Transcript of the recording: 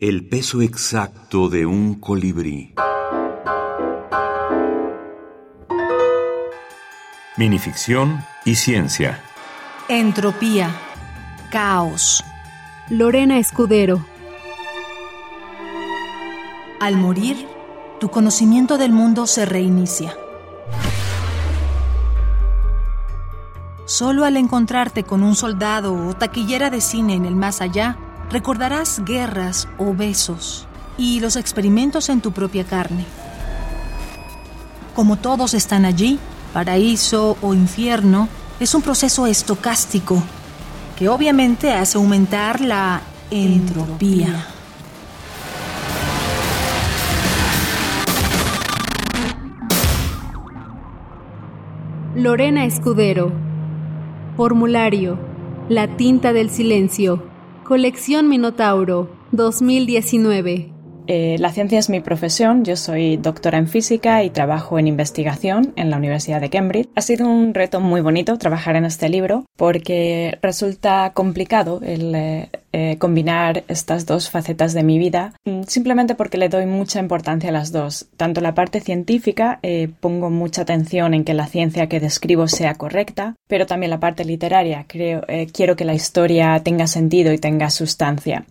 El peso exacto de un colibrí. Minificción y ciencia. Entropía. Caos. Lorena Escudero. Al morir, tu conocimiento del mundo se reinicia. Solo al encontrarte con un soldado o taquillera de cine en el más allá, recordarás guerras o besos y los experimentos en tu propia carne. Como todos están allí, paraíso o infierno, es un proceso estocástico que obviamente hace aumentar la entropía. Lorena Escudero. Formulario. La tinta del silencio. Colección Minotauro. 2019. Eh, la ciencia es mi profesión, yo soy doctora en física y trabajo en investigación en la Universidad de Cambridge. Ha sido un reto muy bonito trabajar en este libro porque resulta complicado el eh, eh, combinar estas dos facetas de mi vida, mm, simplemente porque le doy mucha importancia a las dos. Tanto la parte científica, pongo mucha atención en que la ciencia que describo sea correcta, pero también la parte literaria, creo, quiero que la historia tenga sentido y tenga sustancia.